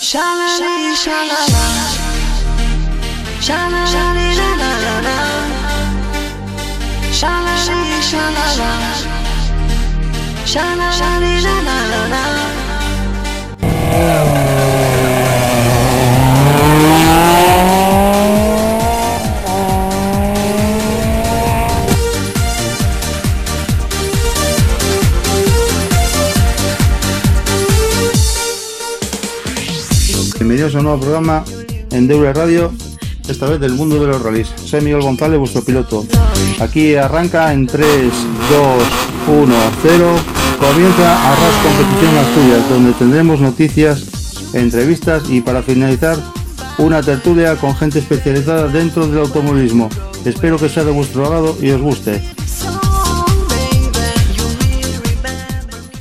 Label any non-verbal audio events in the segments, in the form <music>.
Shalali, shalala. Shalali, la la la la. Shalali, shalala. Shalali, la Bienvenidos a un nuevo programa en Deure Radio, esta vez del mundo de los rallies. Soy Miguel González, vuestro piloto. Aquí arranca en 3, 2, 1, 0. Comienza Arras Competición Asturias, donde tendremos noticias, entrevistas y para finalizar una tertulia con gente especializada dentro del automovilismo. Espero que sea de vuestro agrado y os guste.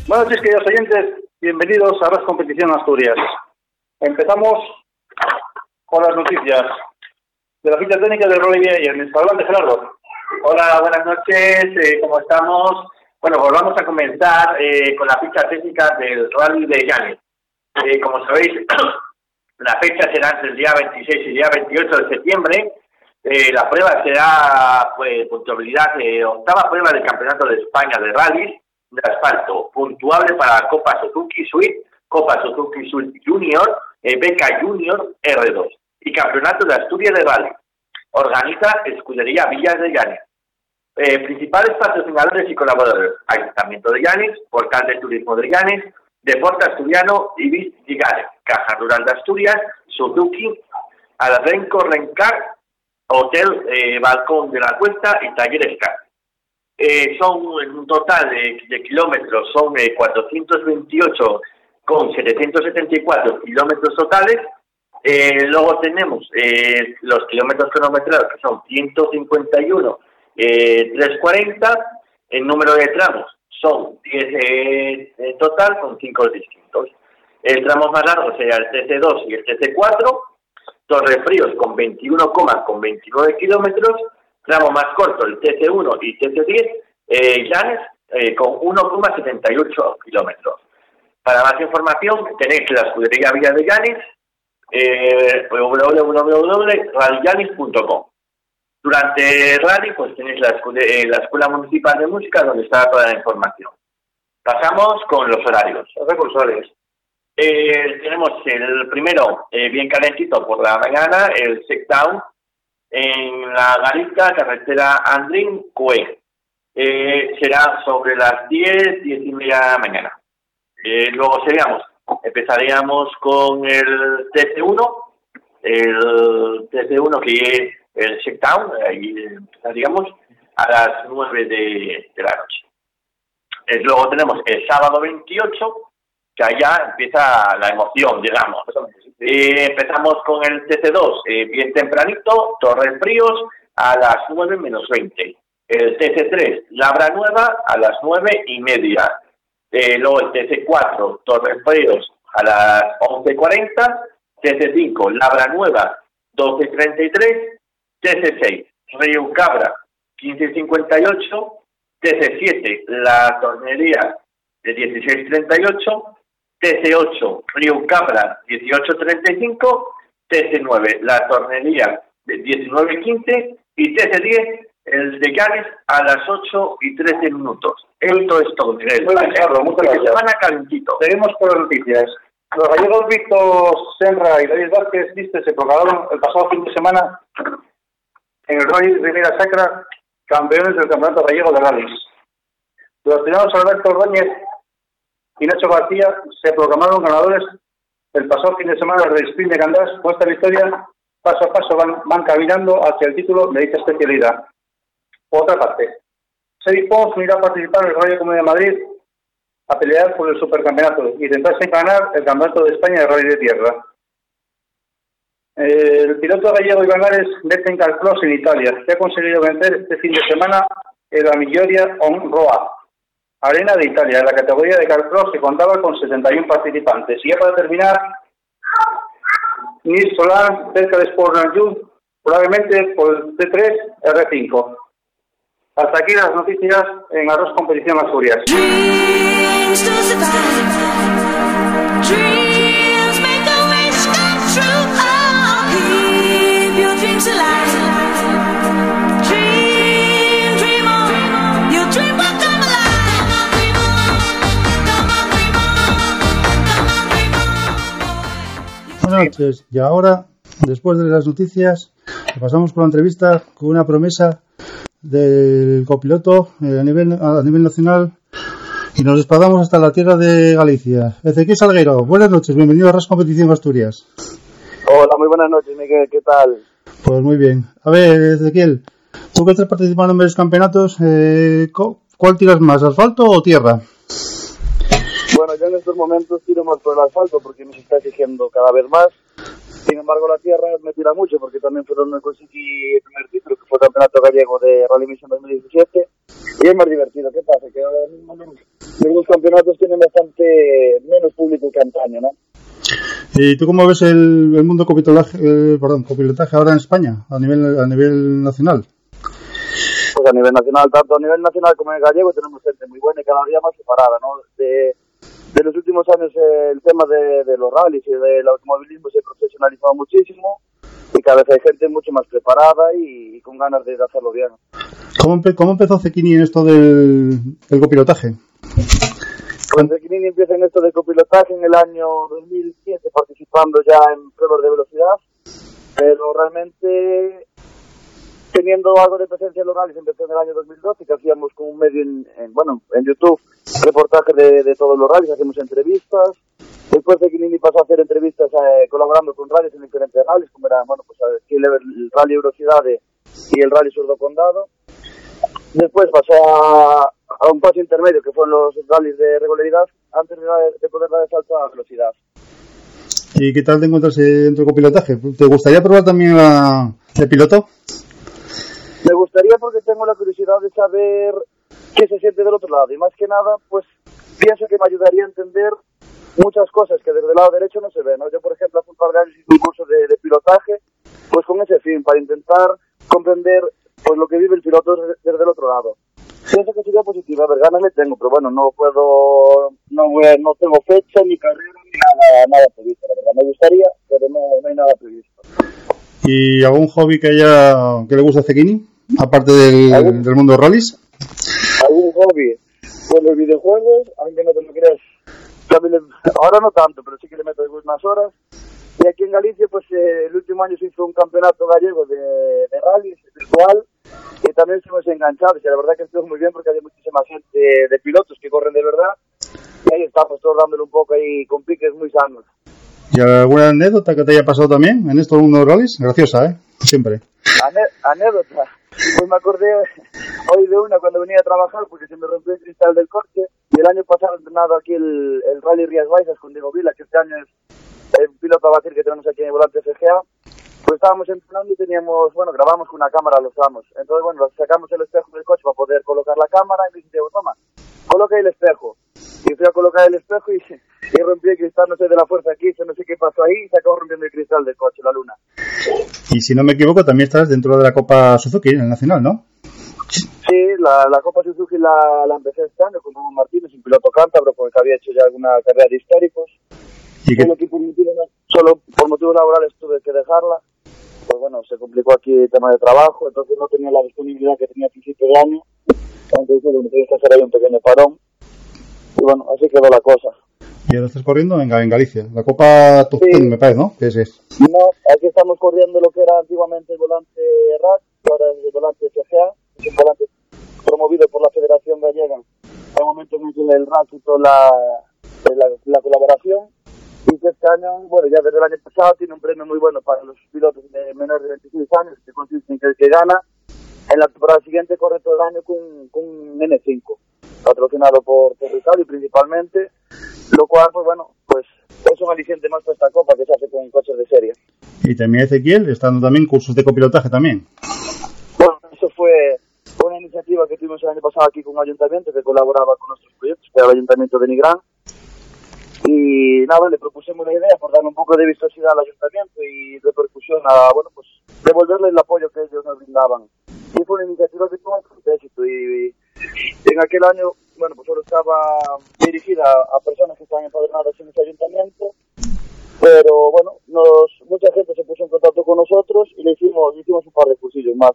Buenas noches, queridos oyentes. Bienvenidos a Ras Competición Asturias. Empezamos con las noticias de la ficha técnica de Roy Ayer. Adelante, Gerardo. Hola, buenas noches, eh, ¿cómo estamos? Bueno, pues vamos a comenzar eh, con la ficha técnica del Rally de Llanes. Eh, como sabéis, <clears throat> la fecha será entre el día 26 y el día 28 de septiembre. Eh, la prueba será, pues, puntuabilidad, eh, octava prueba del Campeonato de España de Rallys de asfalto, puntuable para Copa Suzuki Suite, Copa Suzuki Suite Junior, Beca Junior R2 y Campeonato de Asturias de Rally. Organiza Escudería Villas de Llanes. Eh, principales patrocinadores y colaboradores: Ayuntamiento de Llanes, Portal de Turismo de Llanes, Deporte Asturiano y Vis Llanes, Caja Rural de Asturias, Suzuki, Alrenco Rencar, Hotel eh, Balcón de la Cuesta y Talleres Car. Eh, son en un total de, de kilómetros, son eh, 428 con 774 kilómetros totales. Eh, luego tenemos eh, los kilómetros cronometrados, que son 151, eh, 340. El número de tramos son 10 eh, en total, con 5 distintos. El tramo más largo sería el TC2 y el TC4. Torrefríos con 21, con 29 kilómetros. Tramo más corto, el TC1 y TC10. Eh, Llanes eh, con 1,78 kilómetros. Para más información tenéis la escudería Villa de Llanes, eh, www.rallyllanes.com. Durante rally pues tenéis la, eh, la Escuela Municipal de Música donde está toda la información. Pasamos con los horarios. Los recursores. Eh, tenemos el primero eh, bien calentito por la mañana, el Down en la Garita, carretera Andrín, Cue. Eh, será sobre las 10, 10 y media de la mañana. Eh, luego seríamos, empezaríamos con el TC1, el TC1 que es el Checkdown, ahí empezaríamos a las 9 de, de la noche. Eh, luego tenemos el sábado 28, que allá empieza la emoción, digamos. Eh, empezamos con el TC2, eh, bien tempranito, Torres Fríos, a las 9 menos 20. El TC3, Labra Nueva, a las 9 y media. Eh, luego el TC4, Torres Fríos, a las 11.40. TC5, Labra Nueva, 12.33. TC6, Río Cabra, 15.58. TC7, La Tornería, de 16.38. TC8, Río Cabra, 18.35. TC9, La Tornería, de 19.15. Y TC10, el de Llanes, a las 8 y 13 minutos. Esto es todo, Miguel. Muy bien, Carlos, muchas gracias. calentito. Seguimos con las noticias. Los gallegos Víctor Senra y David Vázquez, viste, se proclamaron el pasado fin de semana en el Rally Rivera Sacra campeones del Campeonato Gallego de Rallys. Los primeros Alberto Ordóñez y Nacho García se proclamaron ganadores el pasado fin de semana del Sprint de Candás. Con esta victoria, paso a paso van, van caminando hacia el título de dicha especialidad. Por otra parte, Pons unirá a participar en el Rally Comunidad de Madrid a pelear por el supercampeonato y intentarse ganar el campeonato de España de rally de tierra. El piloto gallego Iván Ares vete en Calcross en Italia, que ha conseguido vencer este fin de semana en la Miglioria on Roa, arena de Italia, en la categoría de Calcross que contaba con 71 participantes. Y ya para terminar, Nils Solar, cerca de Sport probablemente por el T3 R5. Hasta aquí las noticias en Arroz Competición Asturias. Buenas noches. Y ahora, después de las noticias, pasamos por la entrevista con una promesa del copiloto eh, a, nivel, a nivel nacional y nos desplazamos hasta la tierra de Galicia. Ezequiel Salguero, buenas noches, bienvenido a RAS Competición Asturias. Hola, muy buenas noches, Miguel, ¿qué tal? Pues muy bien. A ver, Ezequiel, tú que estás participando en varios campeonatos, eh, ¿cuál tiras más, asfalto o tierra? Bueno, yo en estos momentos tiro más por el asfalto porque se está exigiendo cada vez más. Sin embargo, la tierra me tira mucho porque también fue donde conseguí el primer título, que fue el Campeonato Gallego de Rally Mission 2017. Y es más divertido. ¿Qué pasa? Que ahora mismo los campeonatos tienen bastante menos público que antaño, ¿no? ¿Y tú cómo ves el, el mundo copilotaje, eh, perdón, copilotaje ahora en España, a nivel, a nivel nacional? Pues a nivel nacional, tanto a nivel nacional como en el gallego, tenemos gente muy buena y cada día más separada, ¿no? De, de los últimos años eh, el tema de, de los rallies y del automovilismo se profesionalizó muchísimo y cada vez hay gente mucho más preparada y, y con ganas de hacerlo bien. ¿Cómo, empe- cómo empezó Cequini en esto del, del copilotaje? Pues Zequinini empieza en esto de copilotaje en el año 2007 participando ya en pruebas de velocidad, pero realmente teniendo algo de presencia en los rallies empezó en el año 2012 que hacíamos con un medio en, en, bueno en YouTube reportaje de, de todos los rallies, hacemos entrevistas después Zequinini pasó a hacer entrevistas eh, colaborando con rallies en diferentes rallies como era bueno pues aquí el, el Rally Velocidades y el Rally Surdo Condado Después pasó a, a un paso intermedio, que fueron los rallies de regularidad, antes de, de poder dar el salto a velocidad. ¿Y qué tal te encuentras eh, dentro del copilotaje? ¿Te gustaría probar también la, el piloto? Me gustaría porque tengo la curiosidad de saber qué se siente del otro lado. Y más que nada, pues pienso que me ayudaría a entender muchas cosas que desde el lado derecho no se ven. Yo, por ejemplo, hace un par de años hice un curso de, pilotaje, pues con ese fin, para intentar comprender pues lo que vive el piloto desde, el otro lado. Pienso que sería positivo, a ver, ganas le tengo, pero bueno, no puedo, no, no tengo fecha, ni carrera, ni nada, nada previsto, la verdad. Me gustaría, pero no, no hay nada previsto. ¿Y algún hobby que haya que le guste a Cequini? Aparte del, ¿Algún? del mundo de rallies. algún hobby con los videojuegos, aunque no te lo creas. ahora no tanto, pero sí que le meto algunas horas. Y aquí en Galicia, pues eh, el último año se hizo un campeonato gallego de, de rally virtual y también estuvimos enganchados. Y la verdad que estuvo muy bien porque había muchísima gente de pilotos que corren de verdad. Y ahí estamos todos dándole un poco ahí con piques muy sanos. ¿Y alguna anécdota que te haya pasado también en esto del mundo rallies? Graciosa, ¿eh? Siempre. Ane- anécdota. Pues me acordé hoy de una cuando venía a trabajar porque se me rompió el cristal del coche y el año pasado he entrenado aquí el, el Rally Rías Baixas con Diego Vila, que este año es el piloto a batir que tenemos aquí en el volante FGA. Pues estábamos entrenando y teníamos, bueno, grabamos con una cámara los tramos. Entonces, bueno, sacamos el espejo del coche para poder colocar la cámara y me Diego, toma, coloca el espejo. Y fui a colocar el espejo y, y rompí el cristal, no sé de la fuerza que hice, no sé qué pasó ahí, y se acabó rompiendo el cristal del coche, la luna. Y si no me equivoco, también estás dentro de la Copa Suzuki, en el Nacional, ¿no? Sí, la, la Copa Suzuki la, la empecé este año con Ramón Martínez, un piloto cántabro, porque había hecho ya alguna carrera de históricos. ¿Y que solo por motivos laborales tuve que dejarla. Pues bueno, se complicó aquí el tema de trabajo, entonces no tenía la disponibilidad que tenía a principio de año. Entonces bueno, tienes que hacer ahí un pequeño parón. Y bueno, así quedó la cosa. Y ahora estás corriendo en, en Galicia? La Copa Top Sí. 10, me parece, ¿no? Que es, es. No, aquí estamos corriendo lo que era antiguamente el volante RAC, ahora es el volante FGA, es un volante promovido por la Federación Gallega. Hay momentos en que el RAC quitó la, la, la colaboración y que este año, bueno, ya desde el año pasado tiene un premio muy bueno para los pilotos de menores de 26 años, que consiste en que el que gana en la temporada siguiente corre todo el año con, con un N5, patrocinado por Territorio principalmente, lo cual, pues bueno, pues es un aliciente más para esta copa que se hace con coches de serie. Y también Ezequiel, estando también cursos de copilotaje también. Bueno, eso fue una iniciativa que tuvimos el año pasado aquí con un ayuntamiento que colaboraba con nuestros proyectos, que era el ayuntamiento de Nigrán. Y nada, le propusimos la idea por darle un poco de vistosidad al ayuntamiento y repercusión a, bueno, pues devolverle el apoyo que ellos nos brindaban. Y fue una iniciativa que tuvo bastante éxito y, en aquel año, bueno, pues solo estaba dirigida a personas que estaban empadronadas en ese ayuntamiento pero bueno, nos, mucha gente se puso en contacto con nosotros y le hicimos, le hicimos un par de cursillos más.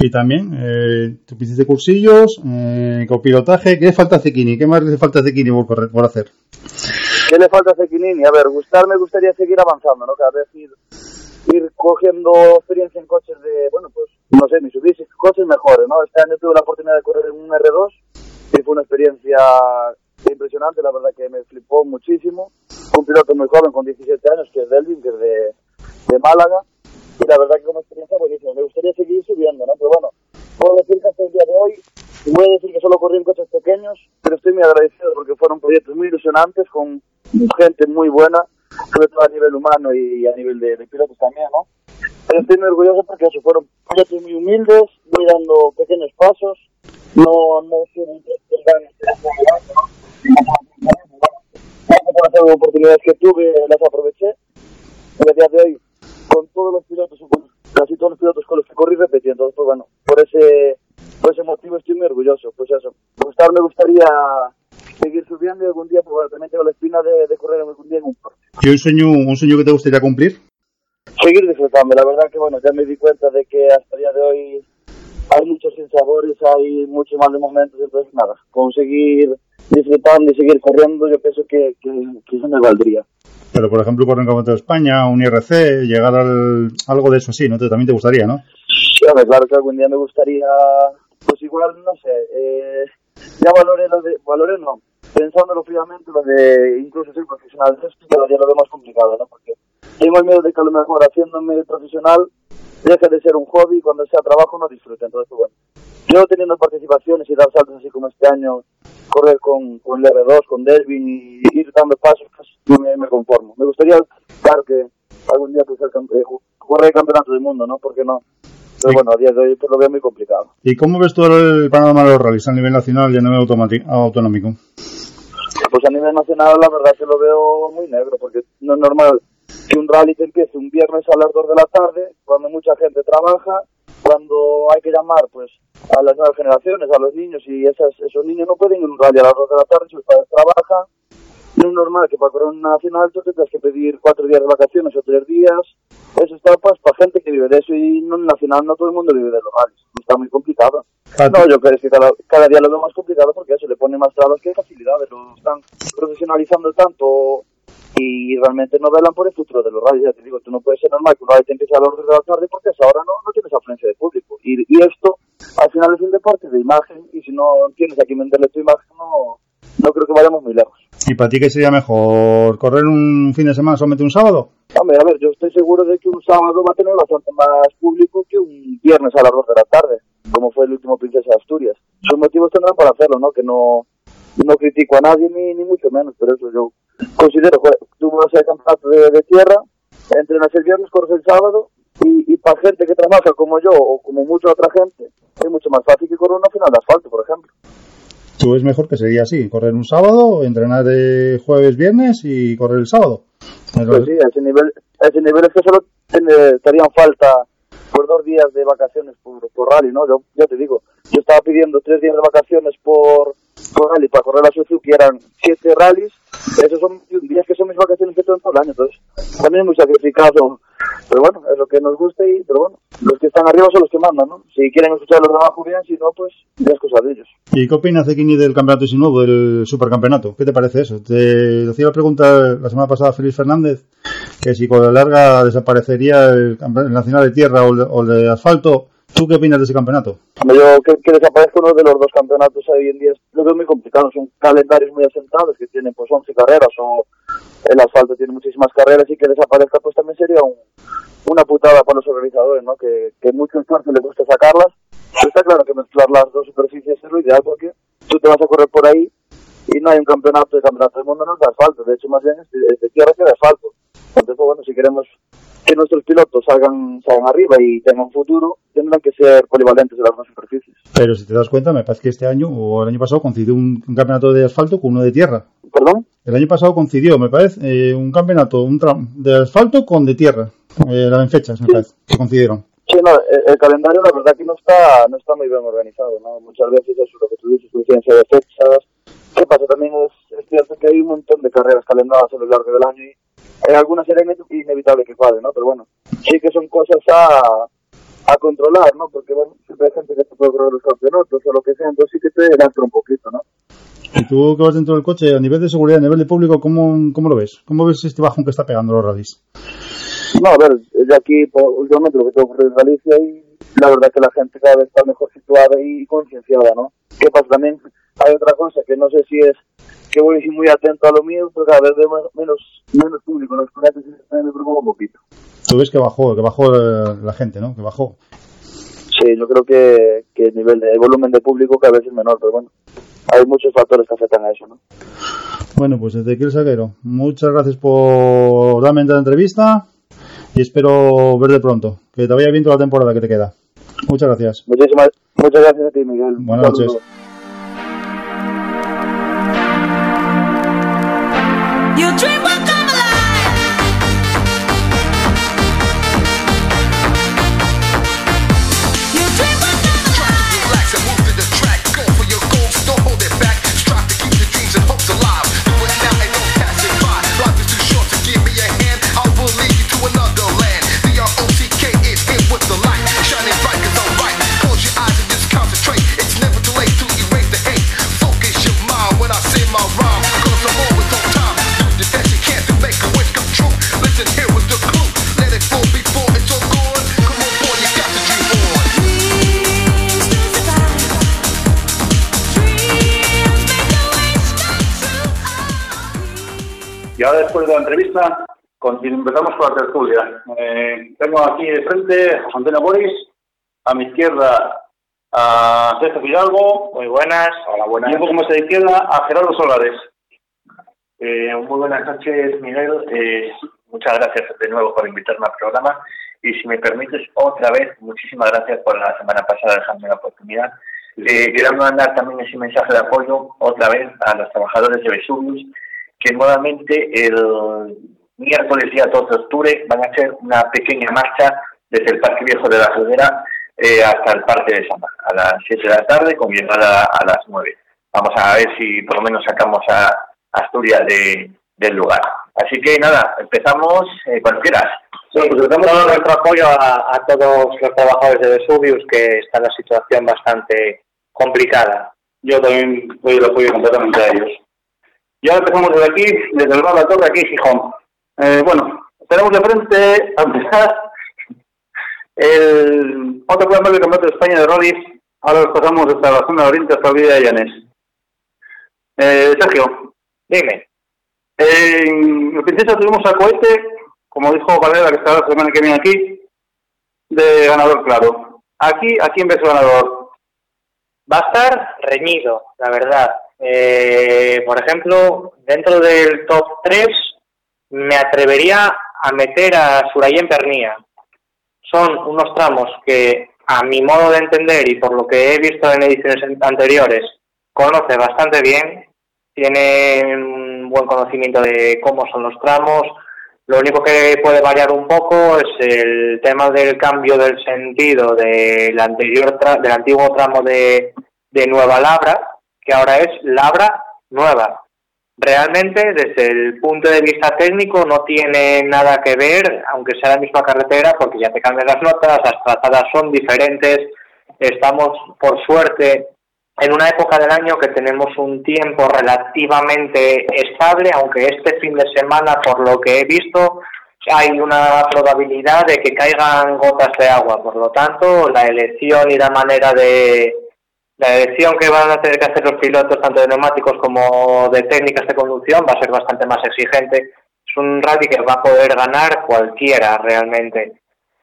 Y también, eh, tú hiciste cursillos, eh, copilotaje. ¿Qué falta a Cequini? ¿Qué más le falta a Cequini por, por hacer? ¿Qué le falta a Cequinini? A ver, gustar me gustaría seguir avanzando, ¿no? Cada vez ir, cogiendo experiencia en coches de, bueno, pues, no sé, ni subirse coches mejores, ¿no? Este año tuve la oportunidad de correr en un R2 y fue una experiencia impresionante, la verdad que me flipó muchísimo. Un piloto muy joven con 17 años, que es Delvin, que es de, de Málaga, y la verdad que como experiencia buenísima. Me gustaría seguir subiendo, ¿no? Pero bueno, puedo decir que hasta el día de hoy, voy a decir que solo corrí en coches pequeños, pero estoy muy agradecido porque fueron proyectos muy ilusionantes, con gente muy buena, sobre todo a nivel humano y a nivel de, de pilotos también, ¿no? Pero estoy muy orgulloso porque eso fueron proyectos muy humildes, voy dando pequeños pasos, no, no tienen que las oportunidades que tuve las aproveché y a día de hoy con todos los pilotos casi todos los pilotos con los que corrí repetí entonces pues bueno por ese por ese motivo estoy muy orgulloso pues eso gustar me gustaría seguir subiendo y algún día pues también tengo la espina de, de correr algún día en un parque ¿Y un sueño, un sueño que te gustaría cumplir? seguir disfrutando. La verdad que, bueno, ya me di cuenta de que hasta el día de hoy hay muchos sinsabores, hay muchos malos momentos, entonces nada, conseguir disfrutando y seguir corriendo, yo pienso que, que, que eso me valdría. Pero, por ejemplo, correr en Campeonato de España, un IRC, llegar al algo de eso así, ¿no? Te- También te gustaría, ¿no? Sí, hombre, claro que algún día me gustaría, pues igual, no sé, eh, ya valoré lo de, valoré no, pensándolo fríamente, lo de incluso ser profesional, eso día lo veo más complicado, ¿no? Porque tengo el miedo de que a lo mejor haciéndome profesional deje de ser un hobby y cuando sea trabajo no disfrute. Entonces, pues, bueno, yo teniendo participaciones y dar saltos así como este año, correr con, con el R2, con Delvin y ir dando pasos, pues yo me, me conformo. Me gustaría, claro que algún día pues, cam- eh, ju- correr el campeonato del mundo, ¿no? ¿Por qué no? Pero bueno, a día de hoy pues, lo veo muy complicado. ¿Y cómo ves tú el panorama de los rallies a nivel nacional y a nivel autonómico? Pues a nivel nacional la verdad que lo veo muy negro, porque no es normal que un rally te empiece un viernes a las 2 de la tarde, cuando mucha gente trabaja, cuando hay que llamar pues a las nuevas generaciones, a los niños, y esas, esos niños no pueden ir a un rally a las 2 de la tarde, sus padres trabajan. No es normal que para correr un nacional tú tengas que pedir cuatro días de vacaciones o tres días. Eso está pues para gente que vive de eso y no en nacional no todo el mundo vive de los rallies. Está muy complicado. Ah, No, yo creo que cada, cada día lo veo más complicado porque eso le pone más trabas que facilidades. Lo están profesionalizando tanto y realmente no velan por el futuro de los rallies. Ya te digo, tú no puedes ser normal que un rally te empiece a las 2 de la tarde porque a esa hora no, no tienes afluencia de público. Y, y esto al final es un deporte de imagen y si no tienes a quien venderle tu imagen no, no creo que vayamos muy lejos. ¿Y para ti qué sería mejor? ¿Correr un fin de semana solamente un sábado? Hombre, a ver, yo estoy seguro de que un sábado va a tener bastante más público que un viernes a las 2 de la tarde, como fue el último Princesa de Asturias. Sus motivos tendrán para hacerlo, ¿no? Que no, no critico a nadie ni, ni mucho menos, pero eso yo considero, tú vas al campeonato de, de tierra, entrenas el viernes, corres el sábado, y, y para gente que trabaja como yo o como mucha otra gente, es mucho más fácil que correr una final de asfalto, por ejemplo. ¿Tú es mejor que sería así? ¿Correr un sábado, entrenar de jueves, viernes y correr el sábado? Pues sí, a ese nivel, a ese nivel es que solo harían falta por dos días de vacaciones por, por rally, ¿no? Yo, ya te digo, yo estaba pidiendo tres días de vacaciones por, por rally para correr la Suzuki, eran siete rallies, esos son días que son mis vacaciones que todo el año, entonces también es muy sacrificado, pero bueno, es lo que nos gusta y, pero bueno, los que están arriba son los que mandan, ¿no? Si quieren escuchar los demás bien, si no, pues ya es cosa de ellos. ¿Y qué opinas de Kini del campeonato sin nuevo, del supercampeonato? ¿Qué te parece eso? Te hacía la pregunta la semana pasada Félix Fernández que si con la larga desaparecería el, campe- el nacional de tierra o el de asfalto. ¿Tú qué opinas de ese campeonato? Yo que, que desaparezca uno de los dos campeonatos hoy en día lo veo muy complicado. Son calendarios muy asentados que tienen pues 11 carreras o el asfalto tiene muchísimas carreras y que desaparezca pues también sería un, una putada para los organizadores, ¿no? Que, que mucho esfuerzo les gusta sacarlas. Pero está claro que mezclar las dos superficies es lo ideal porque tú te vas a correr por ahí y no hay un campeonato de campeonato del mundo no es de asfalto. De hecho, más bien es de, es de tierra que de asfalto. Entonces, pues, bueno, si queremos que nuestros pilotos salgan, salgan arriba y tengan futuro, tendrán que ser polivalentes en las dos superficies. Pero si te das cuenta, me parece que este año o el año pasado coincidió un, un campeonato de asfalto con uno de tierra. ¿Perdón? El año pasado coincidió, me parece, eh, un campeonato un tra- de asfalto con de tierra. Eh, en fechas, me parece, que coincidieron. Sí, no, el, el calendario la verdad que no está no está muy bien organizado, ¿no? Muchas veces eso lo que tú dices, coincidencia de fechas. ¿Qué pasa? También es, es cierto que hay un montón de carreras calendadas a lo largo del año y en algunas será ine- inevitable que fallen, ¿no? Pero bueno, sí que son cosas a, a controlar, ¿no? Porque bueno, siempre hay gente que te puede correr los campeonatos o lo que sea, entonces sí que te entra un poquito, ¿no? Y tú que vas dentro del coche, a nivel de seguridad, a nivel de público, ¿cómo, cómo lo ves? ¿Cómo ves este bajón que está pegando los rallies? No, a ver, yo aquí por- últimamente lo que tengo ocurrido en Galicia y la verdad que la gente cada vez está mejor situada y concienciada, ¿no? ¿Qué pasa? También hay otra cosa que no sé si es que voy muy atento a lo mío, pero cada vez veo menos, menos público los también me preocupa un poquito. Tú ves que bajó, que bajó la gente, ¿no? Que bajó. Sí, yo creo que, que el nivel de el volumen de público cada vez es menor, pero bueno, hay muchos factores que afectan a eso, ¿no? Bueno, pues Ezequiel Saquero, muchas gracias por darme esta entrevista y espero verte pronto. Que te vaya bien toda la temporada que te queda. Muchas gracias. Muchísimas, muchas gracias a ti, Miguel. Buenas noches. Después de la entrevista, empezamos con la tertulia. Eh, tengo aquí de frente a José Antonio Boris, a mi izquierda a Sergio Fidalgo, Muy buenas. Hola, y un poco más a la izquierda a Gerardo Solares. Eh, muy buenas noches, Miguel. Eh, muchas gracias de nuevo por invitarme al programa. Y si me permites, otra vez, muchísimas gracias por la semana pasada dejarme la oportunidad. Eh, quiero mandar también ese mensaje de apoyo otra vez a los trabajadores de Vesuvius, que nuevamente el miércoles día 2 de octubre van a hacer una pequeña marcha desde el Parque Viejo de la Frontera eh, hasta el Parque de Sama, a las 7 de la tarde, con llegada a las 9. Vamos a ver si por lo menos sacamos a Asturias de, del lugar. Así que nada, empezamos eh, cuando quieras. Sí, pues empezamos todo nuestro apoyo a, a todos los trabajadores de Vesuvius, que está en una situación bastante complicada. Yo también doy el apoyo completamente a ellos. Y ahora empezamos desde aquí, desde el bar La Torre, aquí en Gijón. Eh, bueno, tenemos de frente, a empezar, <laughs> el otro plan del Campeonato de España de Rallys. Ahora nos pasamos hasta la zona de Oriente, hasta la Villa de Llanes. Eh, Sergio, Dime. en el Princesa tuvimos a Cohete, como dijo Valera, que estará la semana que viene aquí, de ganador claro. Aquí, ¿a quién ves ganador? Va a estar reñido, la verdad. Eh, por ejemplo, dentro del top 3 me atrevería a meter a Surayen Pernía. Son unos tramos que, a mi modo de entender y por lo que he visto en ediciones anteriores, conoce bastante bien, tiene un buen conocimiento de cómo son los tramos. Lo único que puede variar un poco es el tema del cambio del sentido del anterior tra- del antiguo tramo de, de Nueva Labra, que ahora es Labra Nueva. Realmente, desde el punto de vista técnico, no tiene nada que ver, aunque sea la misma carretera, porque ya te cambian las notas, las trazadas son diferentes. Estamos, por suerte, en una época del año que tenemos un tiempo relativamente estable, aunque este fin de semana, por lo que he visto, hay una probabilidad de que caigan gotas de agua. Por lo tanto, la elección y la manera de, la elección que van a tener que hacer los pilotos, tanto de neumáticos como de técnicas de conducción, va a ser bastante más exigente. Es un rally que va a poder ganar cualquiera realmente.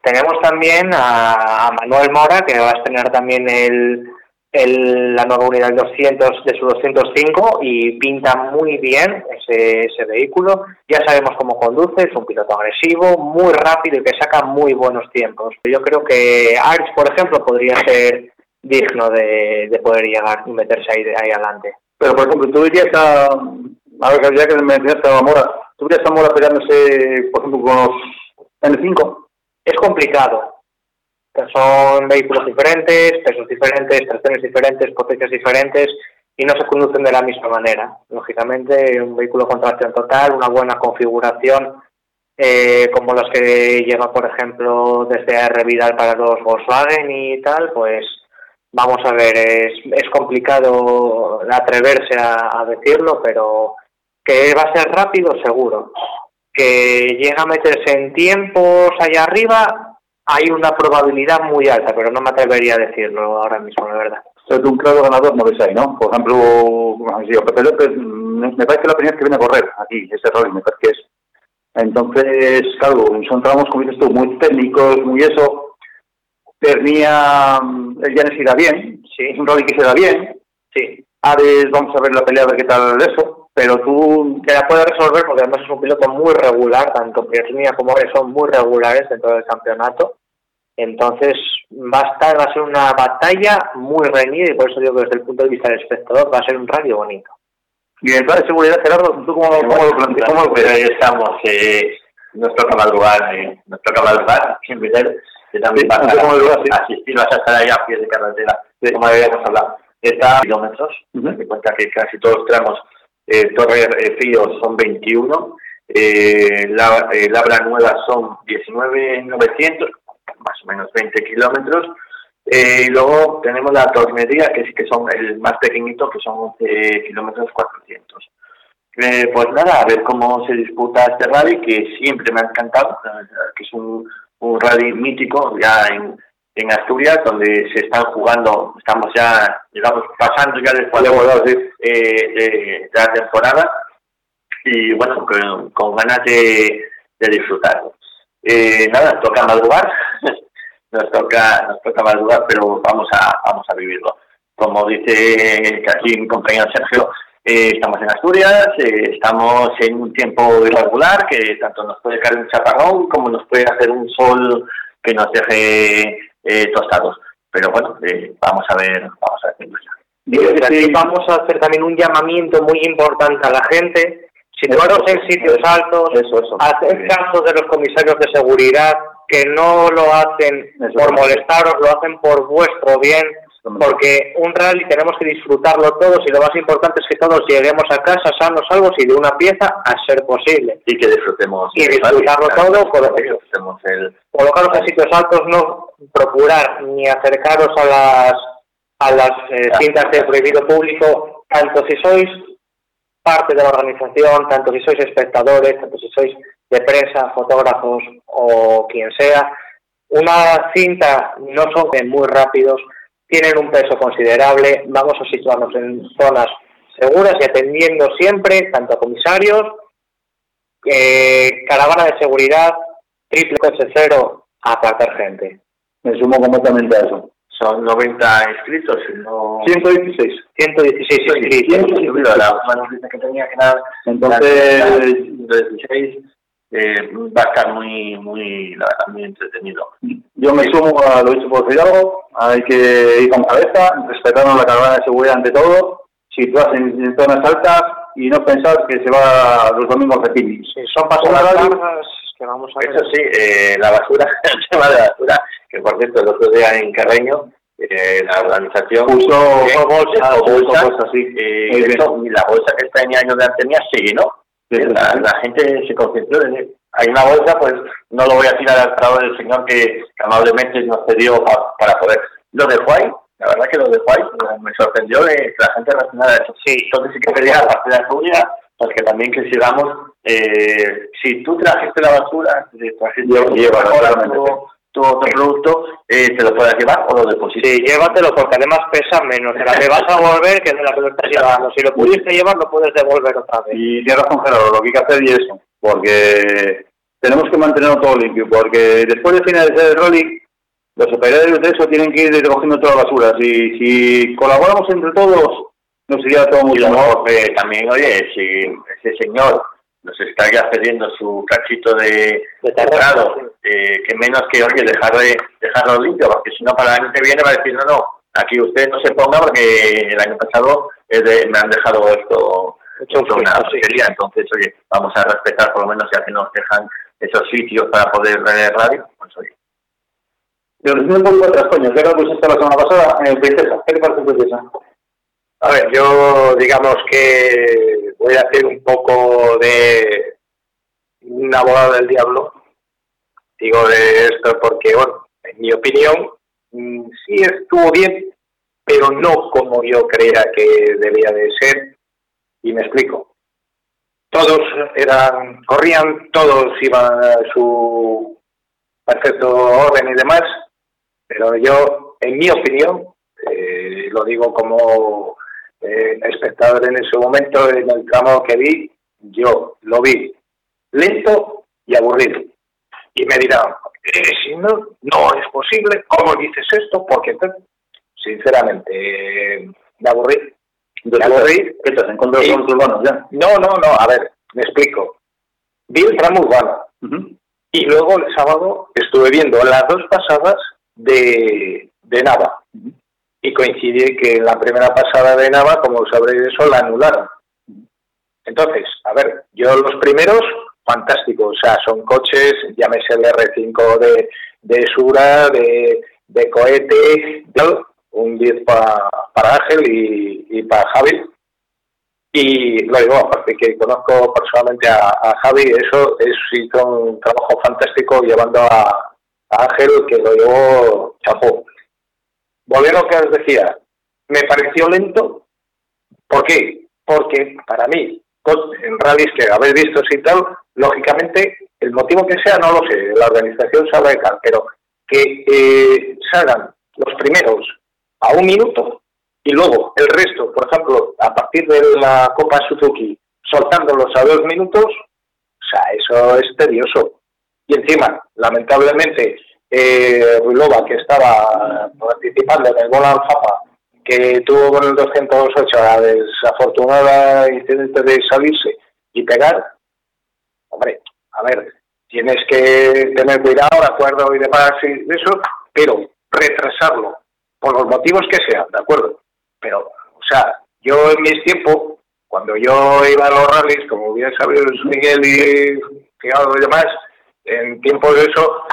Tenemos también a, Manuel Mora, que va a estrenar también el, el- la nueva unidad del 200 de su 205 y pinta muy bien ese, ese vehículo. Ya sabemos cómo conduce, es un piloto agresivo, muy rápido y que saca muy buenos tiempos. Yo creo que Arch, por ejemplo, podría ser digno de, de poder llegar y meterse ahí, ahí adelante. Pero, por ejemplo, tú dirías a, a ver, ya que me mencionaste a Mora, ¿tú dirías a Mora peleándose, por ejemplo, con los N5? Es complicado. Son vehículos diferentes, pesos diferentes, tracciones diferentes, potencias diferentes y no se conducen de la misma manera. Lógicamente, un vehículo con tracción total, una buena configuración, eh, como los que lleva, por ejemplo, desde R. Vidal para los Volkswagen y tal, pues vamos a ver, es, es complicado atreverse a, decirlo, pero que va a ser rápido, seguro. Que llega a meterse en tiempos allá arriba, hay una probabilidad muy alta, pero no me atrevería a decirlo ahora mismo, la verdad. Ser un claro ganador no ves ahí, ¿no? Por ejemplo, Pepe López, me parece la primera vez que viene a correr aquí, ese rally, me parece que es. Entonces, claro, son tramos, como dices tú, muy técnicos, muy eso. Tenía, mm, el Llanes irá bien, Sí. es un rally que se da bien. Sí, Ares, vamos a ver la pelea, a ver qué tal eso. Pero tú, que la puede resolver porque además es un piloto muy regular, tanto Piernia como él son muy regulares dentro del campeonato. Entonces va a estar, va a ser una batalla muy reñida y por eso digo que desde el punto de vista del espectador va a ser un radio bonito. y en el plan de seguridad, Gerardo, ¿tú cómo, cómo lo planteas? ¿Cómo lo Pues ahí estamos, eh, nos toca madrugar, eh, nos toca madrugar, siempre que también toca a, asistir, vas a estar ahí a pie de carretera, como habíamos hablado. Está a kilómetros, me cuenta que casi todos los tramos, eh, Torre eh, Frío son 21, eh, la, eh, Labra Nueva son 19,900, más o menos 20 kilómetros, eh, y luego tenemos la Tornería, que sí que son el más pequeñito, que son 11 kilómetros 400. Eh, pues nada, a ver cómo se disputa este rally, que siempre me ha encantado, que es un, un rally mítico ya en, en Asturias, donde se están jugando, estamos ya, digamos, pasando ya del cuadro eh, de, de la temporada, y bueno, con, ganas de, de disfrutarlo. Eh, nada, toca madrugar, <laughs> nos toca, nos toca madrugar, pero vamos a, vamos a vivirlo. Como dice aquí mi compañero Sergio, eh, estamos en Asturias, eh, estamos en un tiempo irregular que tanto nos puede caer un chaparrón como nos puede hacer un sol que nos deje eh, tostados. Pero bueno, vamos a ver, vamos a ver qué pasa. Aquí vamos a hacer también un llamamiento muy importante a la gente, situaros en sitios altos, Eso, eso. hacer caso de los comisarios de seguridad, que no lo hacen Eso por es. molestaros, lo hacen por vuestro bien, porque un rally tenemos que disfrutarlo todos y lo más importante es que todos lleguemos a casa sanos, salvos y de una pieza a ser posible. Y que disfrutemos. Y disfrutarlo rally, todo, que disfrutemos el, Colocaros en sitios altos, no procurar ni acercaros a las a las eh, cintas de prohibido público, tanto si sois parte de la organización, tanto si sois espectadores, tanto si sois de prensa, fotógrafos o quien sea. Una cinta no son muy rápidos, tienen un peso considerable, vamos a situarnos en zonas seguras y atendiendo siempre tanto a comisarios, eh, caravana de seguridad, triple coche cero, a apartar gente. Me sumo completamente a eso. son 90 inscritos, y no... 116. 116 inscritos. Sí, mira, la última noticia que tenía que nada, Entonces, 16 eh, va a estar muy, muy, la verdad, muy entretenido. yo me sumo a lo dicho por Fidalgo. Hay que ir con cabeza, respetando la caravana de seguridad ante todo, situarse en, en zonas altas y no pensar que se va los domingos de picnic. Sí, son pasadas largas que vamos a ver. Eso sí, eh, la basura, <laughs> el tema de la basura, que por cierto el otro día en Carreño, eh, la organización Puso bolsas, o puso bolsas, cosas así. eh, eso, y la bolsa que este año de Artemia se llenó. Sí, la, la gente se concentró en él. Hay una bolsa, pues no lo voy a tirar al lado del señor que, amablemente nos cedió pa- para poder. Lo dejó ahí, la verdad que lo dejó ahí, eh, me sorprendió de que la gente reaccionara a eso. Sí, entonces sí que pedía la parte de la seguridad, pues que también que sigamos, eh, si tú trajiste la basura, trajiste Lleva- llévalo, tu- claramente, tu, otro producto, eh, te lo puedas llevar o lo depositas. Sí, llévatelo porque además pesa menos de la que vas a volver que de la que lo estás llevando. Si lo pudiste llevar, lo puedes devolver otra vez. Y tiene razón Gerardo, lo que hay que hacer y eso, porque tenemos que mantenerlo todo limpio, porque después de finalizar el rally, los operarios de eso tienen que ir recogiendo toda la basura. Si, si colaboramos entre todos, nos iría todo mucho mejor. eh, también, oye, si ese señor nos está ya cediendo su cachito de, De de eh, que menos que, oye, dejarlo, dejarlo limpio, porque si no, para el año que viene va a decir, no, no, aquí usted no se ponga porque el año pasado eh, de- me han dejado esto Hecho un hecho una sí. porquería. Entonces, oye, vamos a respetar por lo menos ya que nos dejan esos sitios para poder ver radio, pues oye. Un poco otras coñas, ¿qué pues esta la semana pasada en el Princesa? ¿Qué te parece Princesa? A ver, yo digamos que voy a hacer un poco de, un abogado del diablo, digo de esto porque, bueno, en mi opinión, mm, sí estuvo bien, pero no como yo creía que debía de ser. Y me explico. Todos eran, corrían, todos iban a su perfecto orden y demás, pero yo, en mi opinión, eh, lo digo como eh, espectador en ese momento, en el tramo que vi, yo lo vi lento y aburrido. Y me dirán, eh, si no, no es posible, ¿cómo dices esto? Porque, sinceramente, eh, me aburrí. Me aburrí. ¿Qué te has encontrado Sí. con los urbanos ya? No, no, no, a ver, me explico. Vi el tramo urbano Ujú. y luego el sábado estuve viendo las dos pasadas de, de Nava. Y coincide que la primera pasada de Nava, como sabréis eso, la anularon. Entonces, a ver, yo los primeros, fantásticos. O sea, son coches, llámese el R5 de, de Sura, de, de cohete, un 10 pa- para Ángel y, y para Javi. Y lo digo, aparte que conozco personalmente a, a Javi, eso es hizo un trabajo fantástico llevando a, a Ángel, que lo llevó chapó. Volviendo a lo que os decía, me pareció lento. ¿Por qué? Porque para mí, en rallies que habéis visto y tal, lógicamente, el motivo que sea, no lo sé, la organización sabe de tal, pero que eh, salgan los primeros a un minuto y luego el resto, por ejemplo, a partir de la Copa Suzuki, soltándolos a dos minutos, o sea, eso es tedioso. Y encima, lamentablemente, eh, Ruilova, que estaba participando en el gol al Japa, que tuvo con el 208 la desafortunada incidente de salirse y pegar, hombre, a ver, tienes que tener cuidado, de acuerdo y demás y eso, pero retrasarlo, por los motivos que sean, de acuerdo. Pero, o sea, yo en mis tiempos, cuando yo iba a los rallies, como bien Luis Miguel y y demás, en tiempos de eso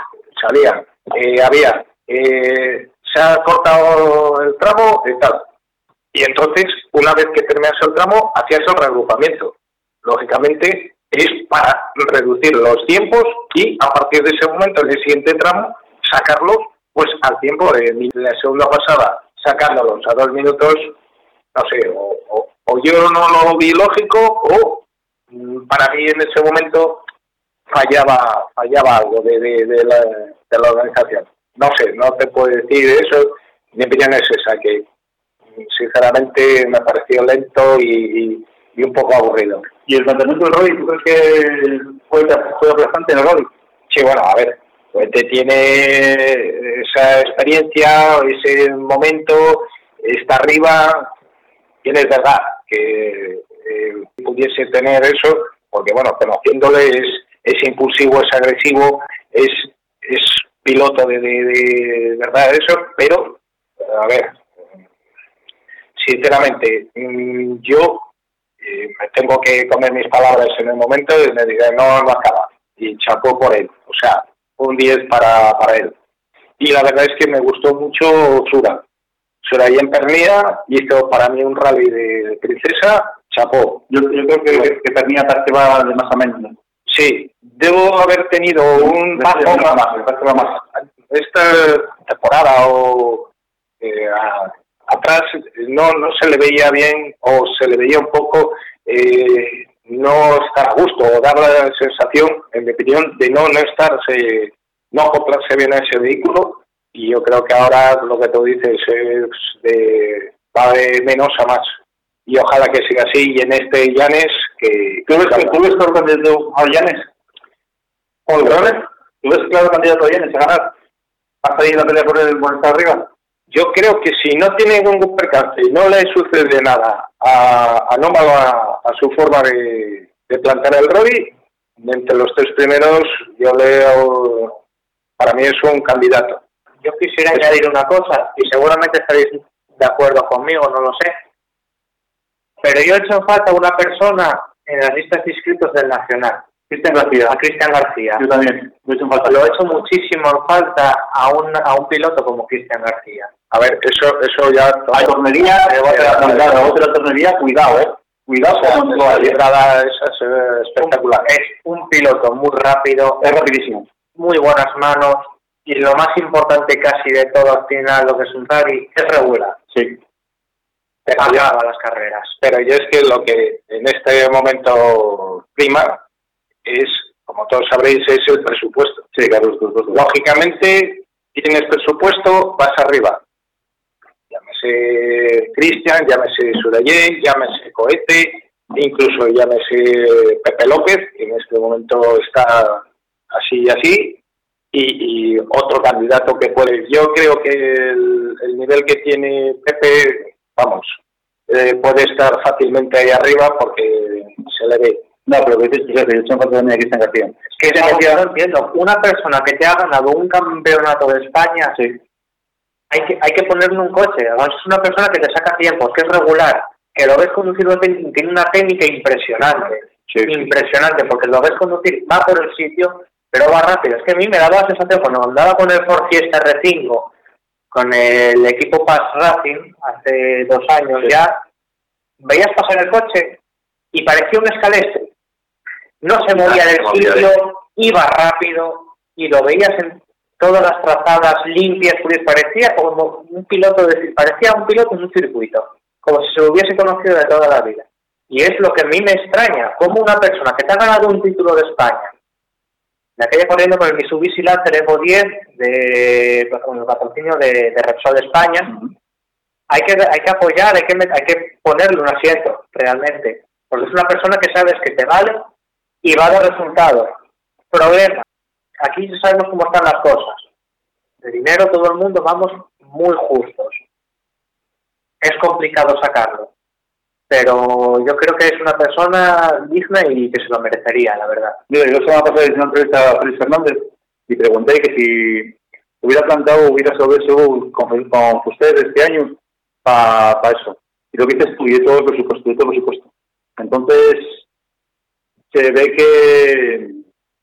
salían, eh, había, eh, se ha cortado el tramo y tal. Y entonces, una vez que terminas el tramo, hacías el reagrupamiento. Lógicamente, es para reducir los tiempos y a partir de ese momento, en el siguiente tramo, sacarlos pues al tiempo de la segunda pasada, sacándolos a dos minutos, no sé, o, o- o yo no lo vi lógico o mm, para mí en ese momento fallaba fallaba algo de, de, de la, de la organización. No sé, no te puedo decir eso. Mi opinión es esa, que mm, sinceramente me pareció lento y, y- y un poco aburrido. ¿Y el planteamiento del Roy, tú crees que fue, fue aplastante en el? Sí, bueno, a ver, Puente tiene esa experiencia, ese momento, está arriba, y es verdad que eh, pudiese tener eso, porque bueno, conociéndole es, es impulsivo, es agresivo, es, es piloto de, de, de verdad eso, pero, a ver, sinceramente, mm, yo eh, me tengo que comer mis palabras en el momento y me diga no, no acaba. Y chapó por él. O sea, un 10 para, para él. Y la verdad es que me gustó mucho Sura. Sura ahí en Pernilla hizo para mí un rally de, princesa, chapó. Yo, yo creo que, que que va de más a menos. Sí, debo haber tenido un bajón esta temporada o eh, a- atrás no, no se le veía bien o se le veía un poco eh, no estar a gusto o dar la sensación, en mi opinión, de no, no estarse, no acoplarse bien a ese vehículo. Y yo creo que ahora lo que tú dices es de, va de menos a más y ojalá que siga así y en este Llanes que... ¿Tú ves, que- ¿Tú ves claro candidato a Llanes? ¿Perdón? ¿Tú ves claro candidato a Llanes a ganar? ¿Hasta ahí la pelea por el por arriba? Yo creo que si no tiene ningún percance y no le sucede nada a, a, a su forma de, de plantar el rally, entre los tres primeros yo leo, para mí es un candidato. Yo quisiera añadir una cosa, y seguramente estaréis de acuerdo conmigo, no lo sé. Pero yo he hecho falta una persona en las listas de inscritos del Nacional, Cristian García. a Cristian García. Yo también. Lo he hecho en falta. Lo he hecho muchísimo en falta a un, a un piloto como Cristian García. A ver, eso eso ya... Hay tornería, eh, va a tener cuidado, otra tornería, cuidado, eh. Cuidado O sea, con la librada es eh, espectacular. Es un piloto muy rápido, Es rapidísimo. muy buenas manos y lo más importante casi de todo al final, lo que es un rally, es regular. Sí. Yo- Acaba las carreras. pero yo es que lo que en este momento prima es, como todos sabréis, es el presupuesto. Sí, claro. Lógicamente, tienes presupuesto, vas arriba. Llámese Cristian, llámese Surayen, llámese Cohete, incluso llámese Pepe López, que en este momento está así y así, y, y otro candidato que puede. Yo creo que el, el nivel que tiene Pepe, vamos, eh, puede estar fácilmente ahí arriba porque se le ve. No, pero que dices, yo echo en falta también a Cristian García. Que es que no entiendo. Una persona que te ha ganado un campeonato de España, Sí. hay que, hay que ponerle un coche. Además, es una persona que te saca tiempos, que es regular, que lo ves conducir, tiene una técnica impresionante. Sí. Impresionante, porque lo ves conducir, va por el sitio, pero va rápido. Es que a mí me daba la sensación cuando andaba con el Ford Fiesta R5, con el equipo Pass Racing, hace dos años ya, veías pasar el coche y parecía un escalestre. No se movía del sitio, iba rápido y lo veías en todas las trazadas limpias, parecía como un piloto de, parecía un piloto en un circuito, como si se lo hubiese conocido de toda la vida. Y es lo que a mí me extraña, como una persona que te ha ganado un título de España, de aquella corriendo con el Mitsubishi Lancer Evo 10 de con el patrocinio de, de Repsol España, hay que hay que apoyar, hay que hay que ponerle un asiento realmente, porque es una persona que sabes que te vale y va dar resultados. Problema, aquí ya sabemos cómo están las cosas. De dinero todo el mundo vamos muy justos. Es complicado sacarlo, pero yo creo que es una persona digna y que se lo merecería, la verdad. Mira, yo la semana pasada hice una entrevista a Félix Fernández y pregunté que si hubiera plantado, hubiera sobre eso con, con ustedes este año para eso. Y lo que dices tú, y todo el presupuesto, todo el presupuesto. Entonces, se ve que,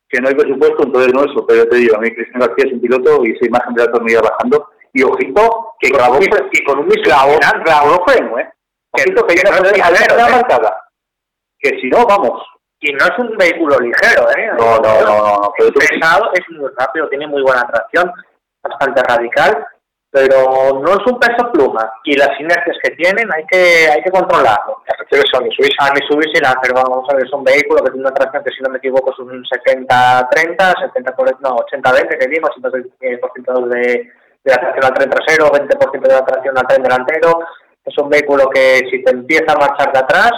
que no hay presupuesto, entonces no eso. Pero yo te digo, a mí Cristian García es un piloto y esa imagen de la tornilla bajando. Y ojito, que grabó, y con un grabó, grabó freno, ¿eh? Que, que ya no es la ligero, ¿eh? marcada. Que si no, vamos. Y no es un vehículo ligero, ¿eh? No, no, no, no, no, pero Es pesado, es muy rápido, tiene muy buena tracción, bastante radical, pero no es un peso pluma. Y las inercias que tienen hay que hay que controlarlo. ¿Te refieres a Mitsubishi? A Mitsubishi Lancer, vamos a ver, es un vehículo que tiene una tracción que si no me equivoco es un 70-30, 70 no, 80-20 que digo, 80% de, de la tracción al tren trasero, 20% de la tracción al tren delantero. Es un vehículo que si te empieza a marchar de atrás,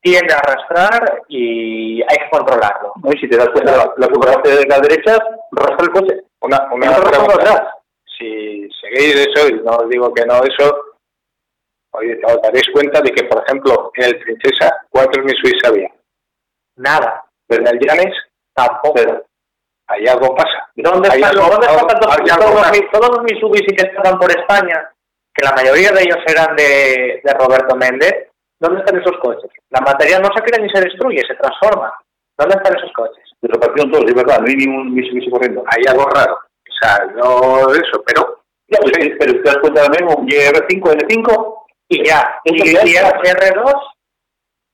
tiende a arrastrar y hay que controlarlo. ¿no? Y si te das cuenta, la, la de la derecha, rastra el coche. Una, una atrás. Si seguís eso, y no os digo que no eso, oye, os daréis cuenta de que, por ejemplo, en el Princesa, ¿cuántos Mitsubishi había? Nada, Pero en el Llanes, tampoco. pero ahí algo pasa. ¿Dónde Ahí están, algo- ¿dónde están algo- todos, mi- todos los Mitsubishi que estaban por España, que la mayoría de ellos eran de, de Roberto Méndez, ¿dónde están esos coches? La materia no se crea ni se destruye, se transforma. ¿Dónde están esos coches? Se repartieron todos, es verdad, no hay ningún Mitsubishi corriendo. Hay algo raro. O sea, no eso, pero Ya, pues, sí, pero si te das cuenta ahora mismo, un R5, N5, Y ya, y, y está. R2,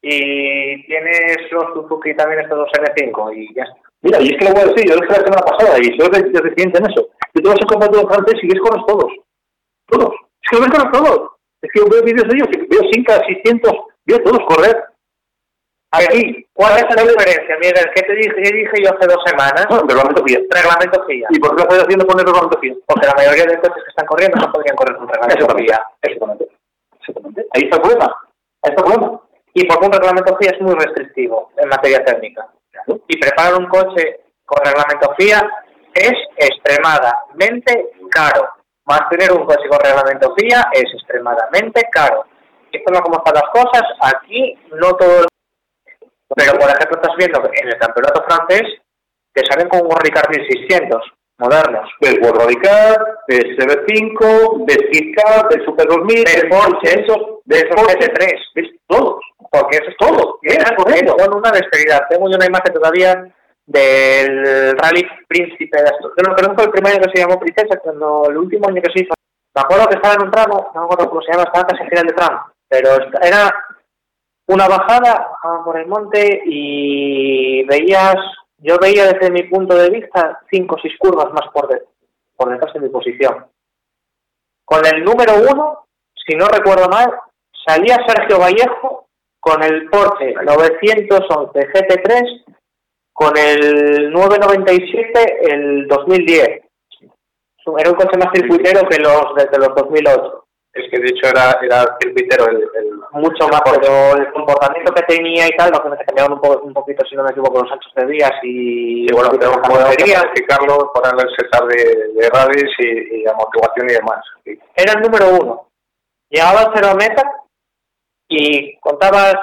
y tienes los Suzuki también estos dos N5, y ya está. mira, y es que lo voy a decir, yo lo dije la semana pasada y soy reciente en eso. Yo te vas a un campeonato francés y ves con los todos. Todos. Es que lo ves con todos. Es que yo veo vídeos de ellos, veo 5, 600, veo todos correr. Aquí, ¿Cuál es la diferencia, Miguel? ¿Qué te dije, qué dije yo hace dos semanas? reglamento FIA. Reglamento FIA. ¿Y por qué lo estoy haciendo poner reglamento FIA? Porque la mayoría de coches que están corriendo no podrían correr con reglamento. FIA. Exactamente. Exactamente. Ahí está el problema. Ahí está el problema. Y porque un reglamento FIA es muy restrictivo en materia técnica. Y preparar un coche con reglamento FIA es extremadamente caro. Mantener un coche con reglamento FIA es extremadamente caro. Esto no como están las cosas. Aquí no todo. Pero por ejemplo estás viendo que en el campeonato francés te salen con un Ricard 1600 modernos. Ves World Radical, ves CB5, ves KitKat, ves Super 2000, Ves Porsche, ves Porsche, GT3. ves todos. porque eso es todo. Es correcto. con una despedida. Tengo yo una imagen todavía del Rally Príncipe de Asturias. No creo que fue el primer año que se llamó Princesa, cuando el último año que se hizo. Me acuerdo que estaba en un tramo, no me acuerdo cómo se llama, estaba casi al final de tramo. Pero era una bajada, bajaban por el monte y veías, yo veía desde mi punto de vista cinco o seis curvas más por, de- por detrás de mi posición. Con el número uno, si no recuerdo mal, salía Sergio Vallejo con el Porsche 911 GT3 con el 997 el 2010. Era un coche más circuitero que los desde los 2008 Es que de hecho era, era circuitero el, el, mucho más, pero el comportamiento que tenía y tal, lo que me cambiaban un, po- un poquito, si no me equivoco, los anchos de vías y... Y bueno, tenemos que modificarlo, ponerle el setup de, de radios y, y amortiguación y demás. Sí. Era el número uno. Llegaba al cero a meta y contabas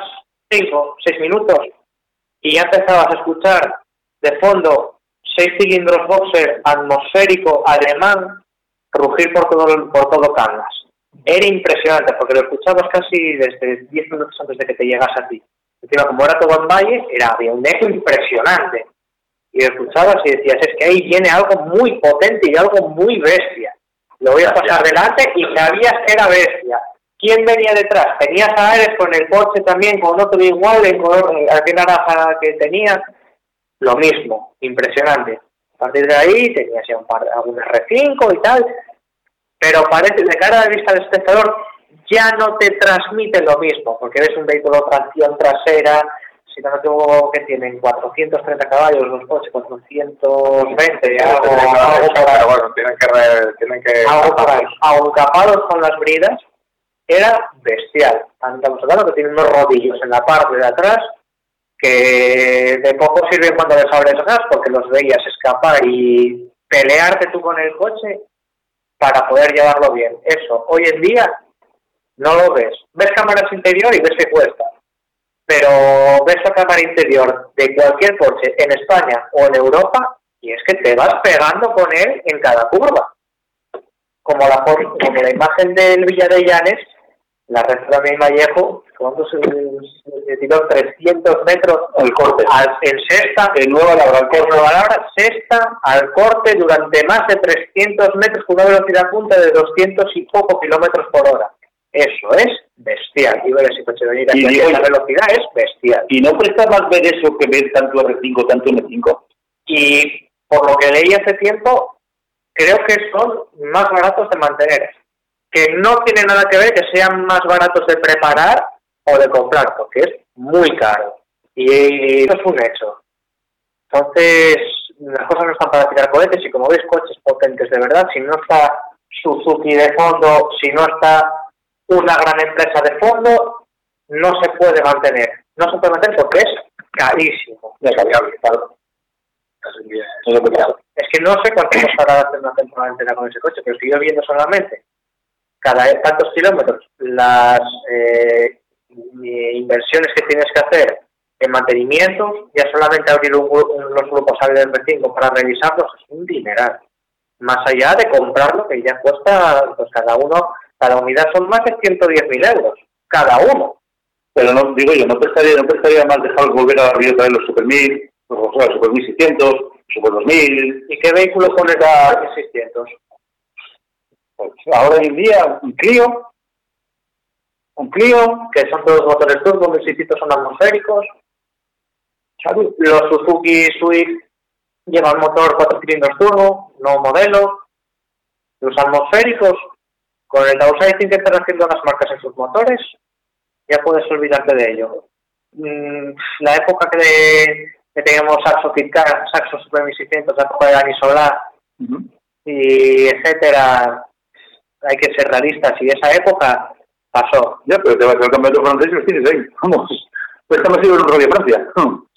cinco, seis minutos y ya empezabas a escuchar de fondo seis cilindros boxer atmosférico alemán rugir por todo por todo Cangas. Era impresionante porque lo escuchabas casi desde 10 minutos antes de que te llegase a ti. Encima, como era todo en valle, era, había un eco impresionante. Y lo escuchabas y decías, es que ahí viene algo muy potente y algo muy bestia. Lo voy a pasar delante y sabías que era bestia. ¿Quién venía detrás? Tenías a Ares con el coche también, con otro igual, en color, eh, aquel naranja que tenía. Lo mismo, impresionante. A partir de ahí tenías ya un par, algún R5 y tal, pero parece, de cara a la vista del espectador, ya no te transmite lo mismo, porque ves un vehículo tracción trasera, si no me equivoco, que tienen 430 caballos los coches, 420, algo, algo por ahí. Pero bueno, tienen que, re- tienen que Algo capados con las bridas, era bestial. Estamos hablando que tiene unos rodillos en la parte de atrás que de poco sirven cuando les abres gas porque los veías escapar y pelearte tú con el coche para poder llevarlo bien. Eso, hoy en día no lo ves. Ves cámaras interior y ves que cuesta. Pero ves la cámara interior de cualquier coche en España o en Europa y es que te vas pegando con él en cada curva como la, como la imagen del Llanes, la red de Vallejo, cuando se, se tiró 300 metros El corte. al- en sexta, En Nueva Labra, en Nueva Labra, sexta, al corte durante más de 300 metros con una velocidad punta de 200 y poco kilómetros por hora. Eso es bestial. Y ver coche venir aquí Y a digo- esa velocidad es bestial. ¿Y no presta más ver eso que ver tanto R5, tanto M5? y por lo que leí hace tiempo, creo que son más baratos de mantener. Que no tiene nada que ver que sean más baratos de preparar o de comprar, porque es muy caro. Y eso es un hecho. Entonces, las cosas no están para tirar cohetes y como veis, coches potentes de verdad, si no está Suzuki de fondo, si no está una gran empresa de fondo, no se puede mantener. No se puede mantener porque es carísimo. Es. Es que no sé cuánto costará hacer una temporada entera con ese coche, pero estoy yo viendo solamente cada tantos kilómetros las eh, inversiones que tienes que hacer en mantenimiento, ya solamente abrir un un- los grupos al R5 para revisarlos es un dineral. Más allá de comprarlo, que ya cuesta, pues cada uno, cada unidad son más de 110.000 euros, cada uno. Pero no, digo yo, no prestaría, no prestaría más dejar volver a abrir otra vez los Super 1000, los, los Super 1600, Super 2000. ¿Y qué vehículo pones a 1600? Pues ahora hoy en día, un Clio, un Clio, que son todos motores turbo, 1600 son atmosféricos. Los Suzuki Swift llevan motor 4 cilindros turbo, no modelo. Los atmosféricos, con el downsizing que están haciendo las marcas en sus motores, ya puedes olvidarte de ello. Mm, la época que, que teníamos Saxo Kitcar, Saxo Super 1600, la época de Dani Solar y etcétera, hay que ser realistas y esa época pasó. ya, pero te vas al campeonato francés y los tienes ahí. Vamos, pues estamos en un Radio Francia.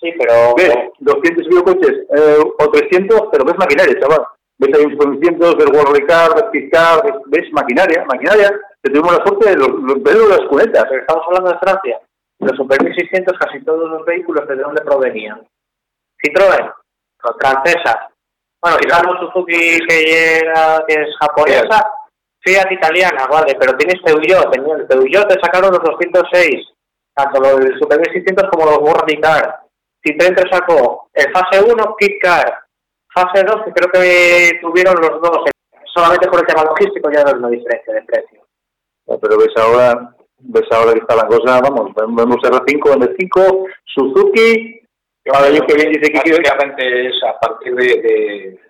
Sí, pero Ves 200 y coches, eh, o 300, pero ves maquinaria, chaval. Ves ahí un Super 600, ves World ves Pizcar, ves, maquinaria, maquinaria. Que tuvimos la suerte de de las cunetas. pero estamos hablando de Francia. Los Super 1600, casi todos los vehículos, ¿de dónde provenían? Citroën, francesa. Bueno, quizás Suzuki que llega, que es japonesa, Fiat italiana, vale, pero tienes Peugeot, el Peugeot te sacaron los 206, tanto los Super 1600 como los World Car. Citroën te sacó el fase 1, Kit Car, fase 2, que creo que tuvieron los dos, solamente por el tema logístico ya no es una diferencia de precio. No, pero ves ahora, ves ahora que está la cosa, vamos, vemos R5, N5, Suzuki, que ahora yo que bien dice que quiere Básicamente es a partir de, de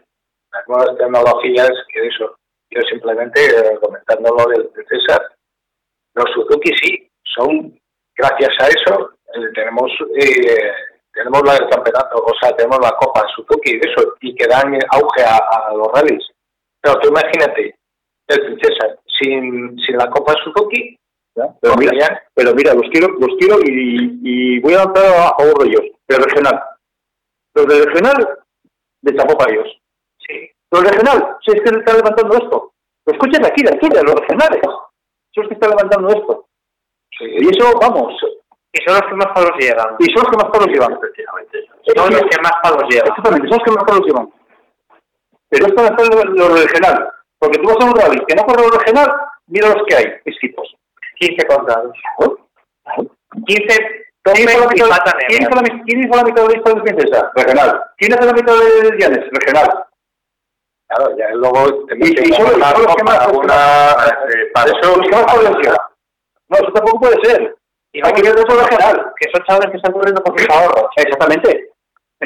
las nuevas tecnologías que eso. Yo simplemente eh, comentando lo de, de César, los Suzuki sí, son, gracias a eso, eh, tenemos eh, tenemos la del campeonato, o sea, tenemos la Copa Suzuki y eso, y que dan auge a, a los rallies. Pero tú imagínate, el Princesa, sin, sin la Copa Suzuki. Pero mira, ya, pero mira, los quiero, los quiero y, y voy a lanzar a favor de ellos, del regional. Los del regional, de chapó para ellos. Los regional, si es que está levantando esto. Lo escuchan aquí, de aquí, de los regionales. Son los que están levantando esto. sí, Y eso, vamos, Y son los que más palos llegan. y son los que más palos llevan. Son los que más palos llegan. Exactamente, son los que más palos llevan. Pero esto es lo, lo regional. Porque tú vas a un rally que no corre lo regional, mira los que hay, escritos. 15 contados. 15 ¿Quién hizo la mitad, ¿quién hizo la, la mitad de la lista de princesa? Regional. ¿Quién hace la mitad de Llanes? Regional. Claro, ya luego tenemos Y, que y más... alguna, eh, para eso. No, eso tampoco puede ser. Y no Hay que ver eso regional. que son chavales que están corriendo con sus ahorros. Exactamente.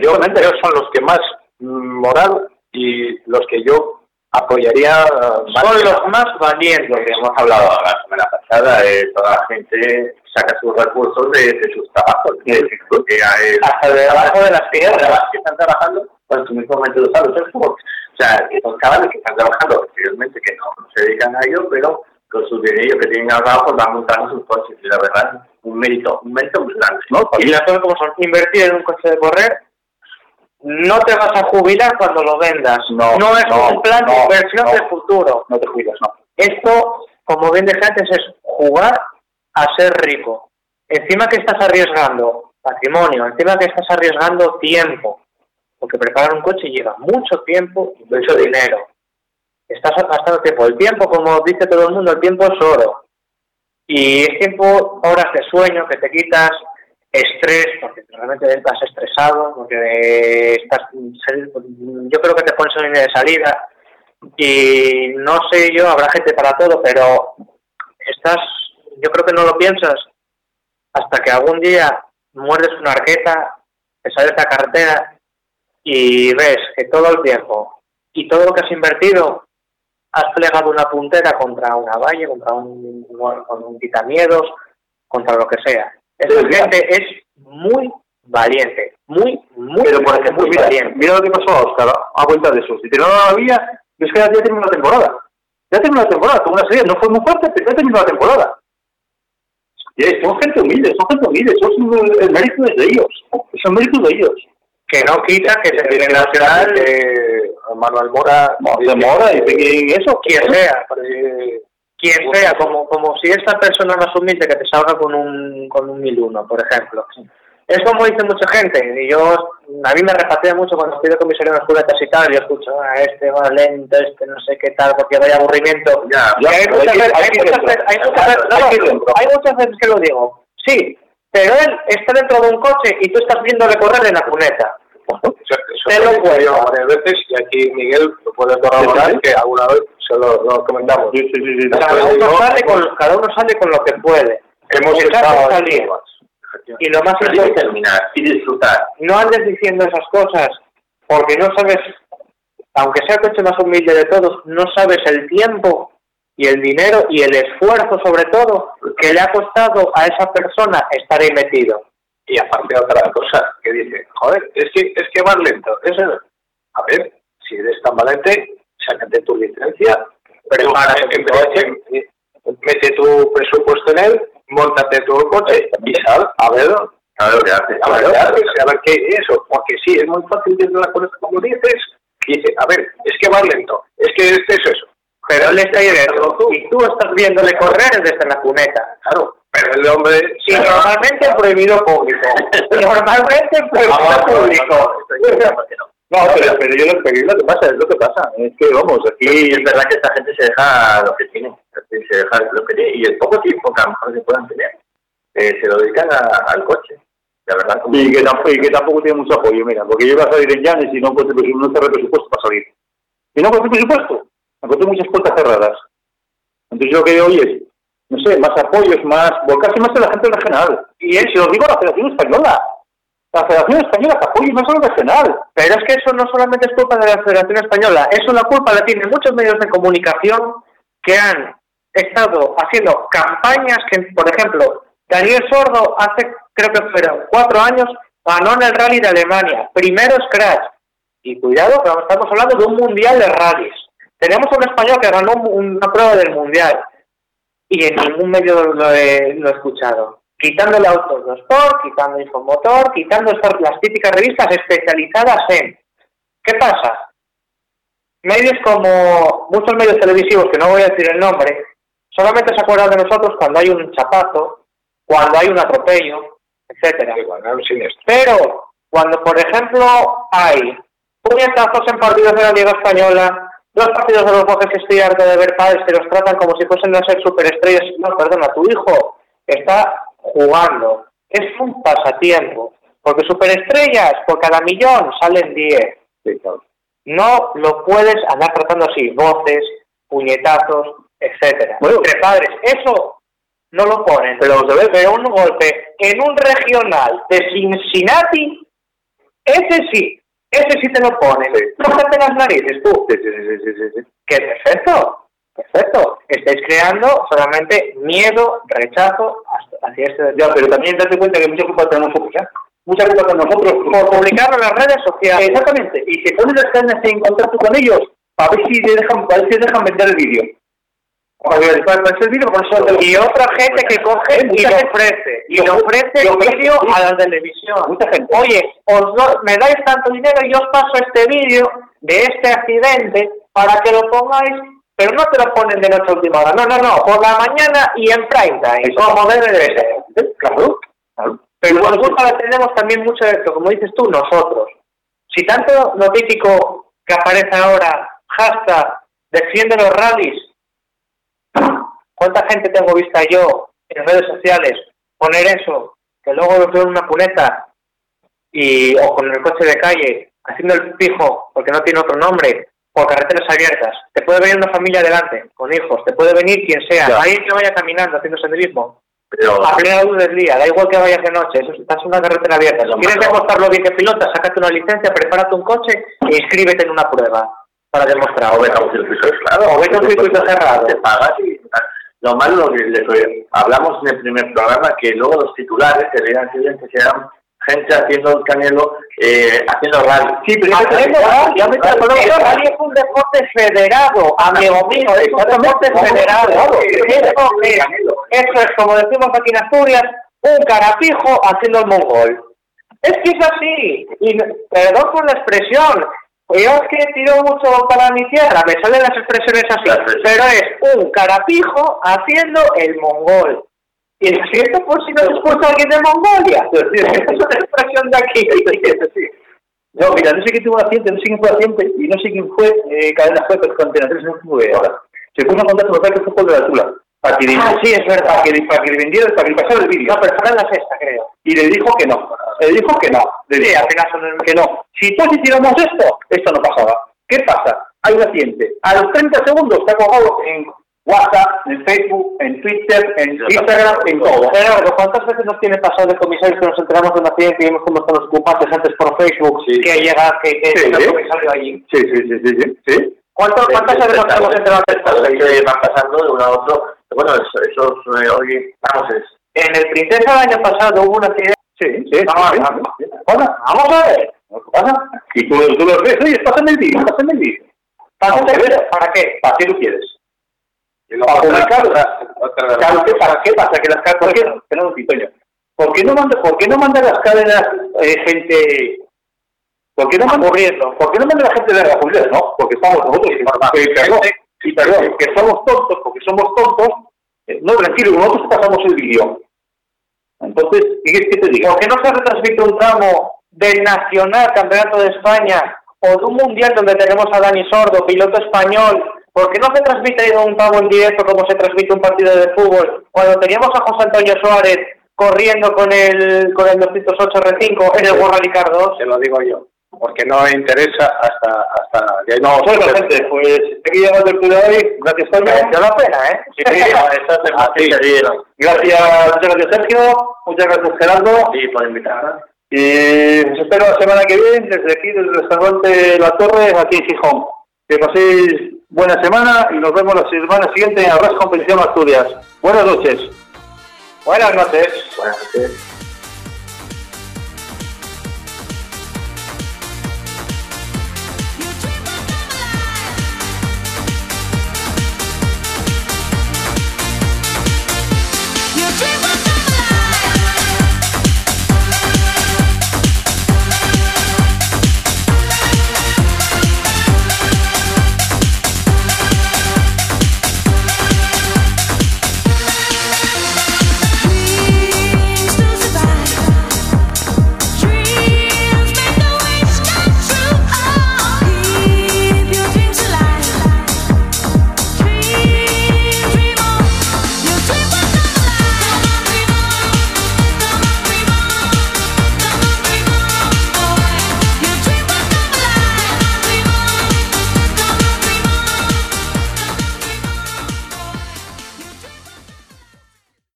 Yo, ellos son los que más mm, moral y los que yo apoyaría eh, más. Son los más valientes. lo que hemos hablado la semana pasada, eh, toda la gente saca sus recursos de, de sus trabajos. Hay- Hasta debajo de las las piedras. que están trabajando, pues tú mismamente lo sabes, es como, o sea, que son chavales que están trabajando posteriormente, que no, no se dedican a ello, pero con sus dineros que tienen ahorrado, pues van montando sus coches. Y la verdad, un mérito, un mérito muy grande. No, Y las cosas como son, invertir en un coche de correr, no te vas a jubilar cuando lo vendas. No, es no, un plan de inversión de futuro. No te cuidas, no. Esto, como bien dije antes, es jugar a ser rico. Encima que estás arriesgando patrimonio, encima que estás arriesgando tiempo, porque preparar un coche lleva mucho tiempo y mucho dinero. Estás gastando tiempo. El tiempo, como dice todo el mundo, el tiempo es oro. Y es tiempo, horas de sueño que te quitas, estrés, porque realmente estás estresado, porque estás, yo creo que te pones en de salida, y no sé yo, habrá gente para todo, pero estás, yo creo que no lo piensas hasta que algún día muerdes una arqueta, te sales la cartera y ves que todo el tiempo y todo lo que has invertido has plegado una puntera contra una valle, contra un, con un quitamiedos, contra lo que sea. Esa Sí, gente es muy valiente, muy, muy, Pero por ejemplo, muy mira, valiente. mira lo que pasó a Oscar a cuenta de eso. Si te no la vía, es que ya terminó la temporada. Ya terminó la temporada, con una serie, no fue muy fuerte, pero ya terminó la temporada. Y son gente humilde, son gente humilde, es el mérito es de ellos. Es el mérito de ellos. Que no quita que se Tiene nacional, eh, Manuel Mora, De Mora y eso. quien sea, eh, quien sea, como, como si esta persona más humilde que te salga con un, con un 1001, por ejemplo. Es como dice mucha gente, y yo, a mí me repatea mucho cuando estoy de comisario en las y tal, yo escucho, ah, este va lento, este no sé qué tal, porque vaya aburrimiento. Ya, Y hay pero muchas hay que- veces, hay hay que muchas ir veces, hay dentro. muchas veces, no, Hay que ir no, dentro. hay muchas veces que lo digo, sí, pero él está dentro de un coche y tú estás viéndole correr en la cuneta. Eso, eso Te lo cuento. varias veces y aquí Miguel lo puede corroborar Sí, que alguna vez se lo, lo comentamos. Sí, sí, sí, sí. Cada uno, yo- sale con, cada uno sale con lo que puede. Hemos estado pruebas. Y lo más importante, terminar y disfrutar. no andes diciendo esas cosas porque no sabes, aunque sea el coche más humilde de todos, no sabes el tiempo y el dinero y el esfuerzo sobre todo que le ha costado a esa persona estar ahí metido. Y aparte otra cosa que dice, joder, es que es que vas lento. Eso, a ver, si eres tan valiente, sácate tu licencia, prepárate tu coche, mete tu presupuesto en él, montate tu coche y sal a ver, A ver hace. a ver, qué haces, a ver qué es eso. Porque sí, es muy fácil decir la cosa como dices, dice, a ver, es que vas lento, es que este es eso. Pero él está ahí dentro y tú estás viéndole correr desde la cuneta. Claro, pero el hombre... Y normalmente prohibido público. <laughs> Normalmente prohibido público. No, pero, pero yo lo, pero lo que pasa, es lo que pasa. Es que, vamos, aquí... es verdad que esta gente se deja lo que tiene, se deja lo que tiene y el poco tiempo que a lo mejor se puedan tener, eh, se lo dedican a- al coche. La verdad, como Y que, tampoco, y que tampoco tiene mucho apoyo, mira, porque yo iba a salir en Llanes y no encontré presu- no cerré presupuesto para salir. Y no encontré presupuesto, encontré muchas puertas cerradas. Entonces yo lo que oye, no sé, más apoyos, más, volcarse más en la gente regional. Y eso lo digo a la Federación Española. La Federación Española que apoye más a lo regional. Pero es que eso no solamente es culpa de la Federación Española, eso la culpa la tienen muchos medios de comunicación que han estado haciendo campañas que, por ejemplo, Daniel Sordo hace, creo que fueron cuatro años, ganó en el rally de Alemania, primero scratch. Y cuidado, estamos hablando de un mundial de rallies. Tenemos un español que ganó una prueba del mundial y en ningún medio lo he, lo he escuchado. Quitando el Autos de Sport, quitando Infomotor, quitando estas- las típicas revistas especializadas en. ¿Qué pasa? Medios como muchos medios televisivos, que no voy a decir el nombre, solamente se acuerdan de nosotros cuando hay un chapazo, cuando hay un atropello, etcétera. Pero cuando, por ejemplo, hay puñetazos en partidos de la Liga Española, los partidos de los Bojes que estoy harto de ver padres que los tratan como si fuesen a ser superestrellas. No, perdona, tu hijo está jugando. Es un pasatiempo. Porque superestrellas, por cada millón salen 10. No lo puedes andar tratando así, voces, puñetazos, etcétera. Entre padres, eso no lo ponen. Pero, pero un golpe en un regional de Cincinnati, ese sí, ese sí te lo ponen. Tócate las narices tú. Que perfecto, perfecto. Estáis creando solamente miedo, rechazo hacia este Ya, pero también date cuenta que mucha culpa tenemos nosotros, ¿eh? Mucha culpa tenemos nosotros. por publicarlo en las redes sociales. Exactamente. Y se ponen las cadenas en contacto con ellos para ver si le dejan, para ver si dejan vender el vídeo. El vídeo, por eso Y otra gente que coge y lo ofrece. Y lo- le ofrece el vídeo a la televisión. Mucha gente. Oye, os do- me dais tanto dinero y yo os paso este vídeo de este accidente para que lo pongáis, pero no te lo ponen de noche a última hora. No, no, no, por la mañana y en prime time, como debe de ser. Claro. claro. Pero la culpa la tenemos también mucho de esto, como dices tú, nosotros. Si tanto lo típico que aparece ahora, hashtag, defiende los rallies, ¿cuánta gente tengo vista yo en redes sociales poner eso, que luego lo veo en una cuneta y o con el coche de calle, haciendo el pijo porque no tiene otro nombre, por carreteras abiertas? Te puede venir una familia adelante, con hijos, te puede venir quien sea, Ya. alguien que vaya caminando, haciendo senderismo, Pero, a plena luz del día, da igual que vayas de noche, eso estás en una carretera abierta. Si quieres demostrar lo bien que pilotas, sácate una licencia, prepárate un coche e inscríbete en una prueba para demostrar. o vete a un circuito claro. O vete a un circuito cerrado. Te pagas y lo malo lo que le- hablamos en el primer programa que luego los titulares que leían accidentes eran gente haciendo el canelo, eh, haciendo rally. Sí, pero Haciendo rally, es un deporte federado, amigo mío, es un deporte federado. Eso es, eso es, como decimos aquí en Asturias, un carapijo haciendo el mongol. Es que es así, y perdón por la expresión, yo es que tiro mucho para mi tierra, me salen las expresiones así, pero es un carapijo haciendo el mongol. Y lo siento por si no se escucha alguien de Mongolia. <laughs> Es una expresión de aquí. No, mira, no sé quién tuvo un accidente, no sé quién fue accidente y no sé quién fue, eh, cadena fue, pero con Antena 3 no fue ahora. Se puso en contacto con el que fue de la Tula. Para que, Ah, sí, es verdad. Para que, para que le vendiera, para que le pasara el vídeo. No, pero fue en la sexta, creo. Y le dijo que no. Le dijo que no. Le dijo el- que no. Si todos hiciéramos esto, esto no pasaba. ¿Qué pasa? Hay un accidente. A los 30 segundos está colgado en WhatsApp, en Facebook, en Twitter, en Instagram, en todo. Gerardo, ¿cuántas veces nos tiene pasado de comisarios que nos enteramos de un accidente y vemos cómo están los ocupantes antes por Facebook Sí. que llega, que, que Sí, sí. comisario allí? Sí, sí, sí, sí, sí. sí. ¿Cuánto- ¿Cuántas veces nos hemos enterado de esto? que van pasando de uno a otro. Bueno, eso, eh, oye, vamos, es, En el Princesa el año pasado hubo un accidente. Sí, sí. Vamos, sí, vamos. sí. Vamos a ver. ¿Qué pasa? Y tú, tú lo ves, oye, pásame el vídeo, pásame el vídeo. ¿Para qué? ¿Para qué? ¿Para qué lo quieres? Para publicarlo. Claro, ¿qué, ¿para qué pasa? Que las cadenas, ¿por qué? No, Pitoño. ¿Por qué no manda, por qué no manda las cadenas eh, gente? ¿Por qué no manda corriendo? ¿Por qué no manda la gente de la publicidad? No, porque estamos nosotros. perdón, sí, perdón, que somos tontos, porque somos tontos. eh, no, tranquilo, nosotros pasamos el vídeo. Entonces, ¿qué te diga? ¿Por qué no se retransmite un tramo del Nacional Campeonato de España o de un Mundial donde tenemos a Dani Sordo, piloto español? ¿Por qué no se transmite un tramo en directo como se transmite un partido de fútbol? Cuando teníamos a José Antonio Suárez corriendo con el con el 208 R5 en el Car 2. Te lo digo yo. Porque no interesa hasta hasta que no Bueno, gente, pues aquí llegamos el de hoy. Gracias, Toño. Mereció la pena, ¿eh? Sí, Así. <laughs> Gracias, muchas gracias, Sergio. Muchas gracias, Gerardo. Sí, por invitarme. Y os espero la semana que viene desde aquí, desde el restaurante La Torre, aquí en Gijón. Que paséis buena semana y nos vemos la semana siguiente en Arras Competición Asturias. Buenas noches. Buenas noches. Buenas noches.